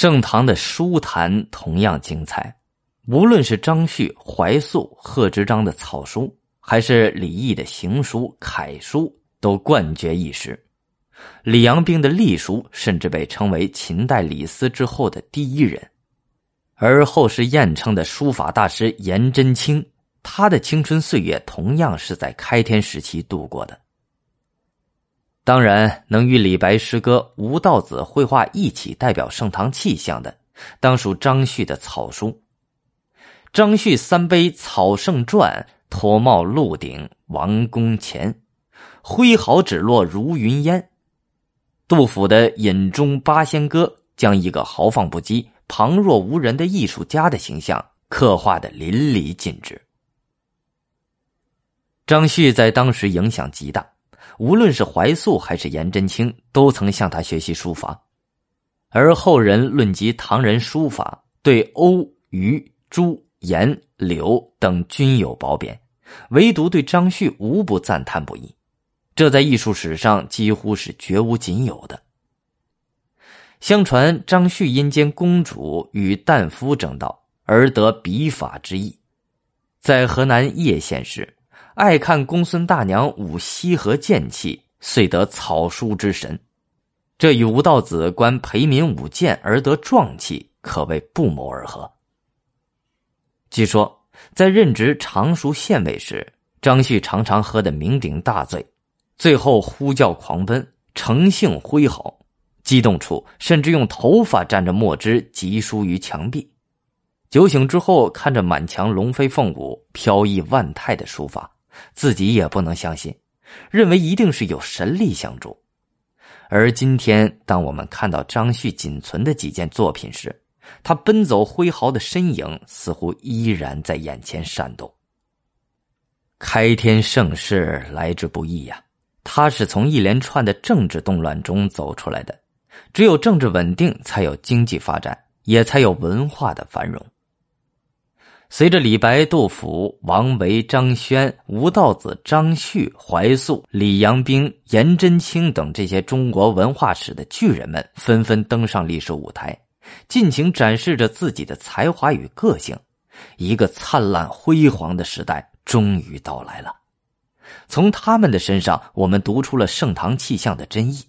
盛唐的书坛同样精彩，无论是张旭、怀素、贺知章的草书，还是李益的行书、楷书，都冠绝一时。李阳冰的隶书甚至被称为秦代李斯之后的第一人，而后世艳称的书法大师颜真卿，他的青春岁月同样是在开天时期度过的。当然，能与李白诗歌、吴道子绘画一起代表盛唐气象的，当属张旭的草书。张旭三杯草圣传，脱帽露顶王宫前，挥毫指落如云烟。杜甫的《饮中八仙歌》将一个豪放不羁、旁若无人的艺术家的形象刻画的淋漓尽致。张旭在当时影响极大。无论是怀素还是颜真卿，都曾向他学习书法，而后人论及唐人书法，对欧、虞、朱、颜、柳等均有褒贬，唯独对张旭无不赞叹不已。这在艺术史上几乎是绝无仅有的。相传张旭因兼公主与旦夫争道，而得笔法之意，在河南叶县时。爱看公孙大娘舞西河剑气，遂得草书之神。这与吴道子观裴民舞剑而得壮气，可谓不谋而合。据说在任职常熟县尉时，张旭常常喝得酩酊大醉，最后呼叫狂奔，乘兴挥毫，激动处甚至用头发蘸着墨汁疾书于墙壁。酒醒之后，看着满墙龙飞凤舞、飘逸万态的书法。自己也不能相信，认为一定是有神力相助。而今天，当我们看到张旭仅存的几件作品时，他奔走挥毫的身影似乎依然在眼前闪动。开天盛世来之不易呀，他是从一连串的政治动乱中走出来的。只有政治稳定，才有经济发展，也才有文化的繁荣。随着李白、杜甫、王维、张轩、吴道子、张旭、怀素、李阳冰、颜真卿等这些中国文化史的巨人们纷纷登上历史舞台，尽情展示着自己的才华与个性，一个灿烂辉煌的时代终于到来了。从他们的身上，我们读出了盛唐气象的真意。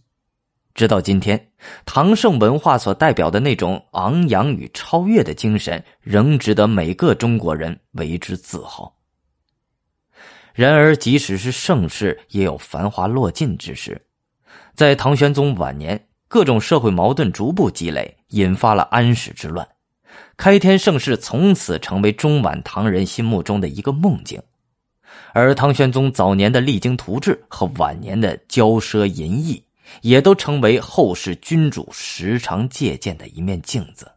直到今天，唐盛文化所代表的那种昂扬与超越的精神，仍值得每个中国人为之自豪。然而，即使是盛世，也有繁华落尽之时。在唐玄宗晚年，各种社会矛盾逐步积累，引发了安史之乱。开天盛世从此成为中晚唐人心目中的一个梦境，而唐玄宗早年的励精图治和晚年的骄奢淫逸。也都成为后世君主时常借鉴的一面镜子。